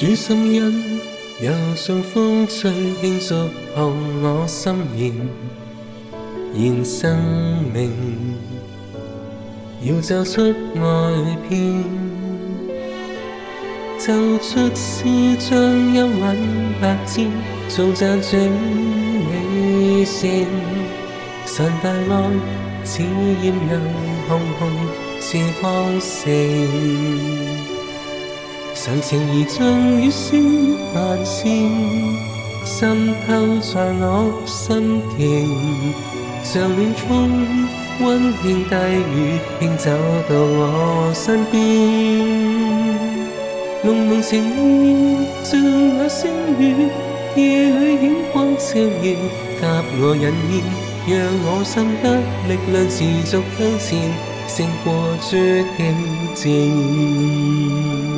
主心恩，柔像風吹轻祝，抱我心弦，現生命。要奏出外篇，奏出詩章音韻百千，做讚頌你聲。神大愛似豔陽，红红是光线。神情如像雨丝漫线，渗透在我心田。像暖风温馨低语，轻走到我身边。浓浓情意像那星雨，夜里闪光照耀，给我引面，让我心得力量持续向前，胜过绝境。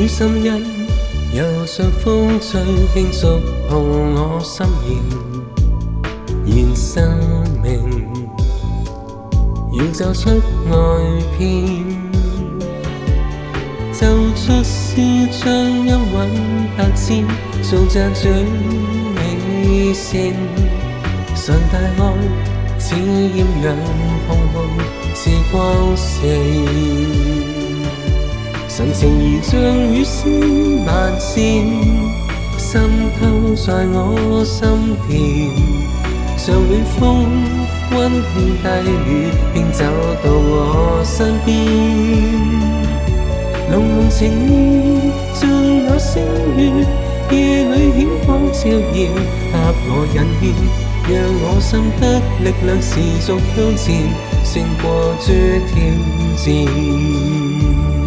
雨心因，柔像风吹轻触碰我心弦。燃生命，要走出爱片，奏出诗象音韵百千，颂赞最美声，常大爱，似艳阳红红似光线。神誠如像雨絲漫線，滲透在我心田。像暖風溫馨低語，並走到我身邊。濃濃情意像那星月，夜裏顯光照耀，給我引牽，讓我心得力量持續向前，勝過諸挑戰。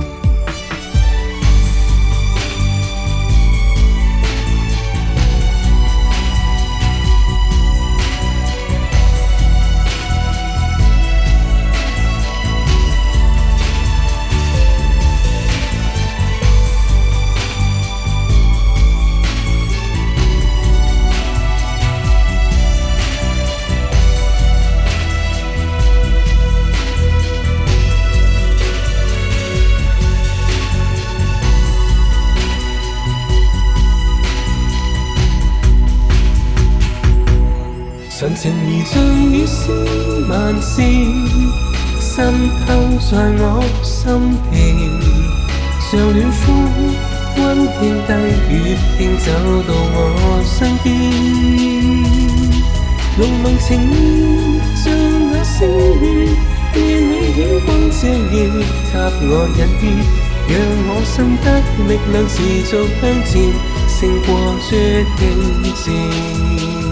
纯情如像雨丝万丝，渗透在我心田，像暖风，温馨低语，偏走到我身边。浓浓情意像那星月，夜你曙光照耀，给我隐约，让我心得力量持续向前，胜过绝境时。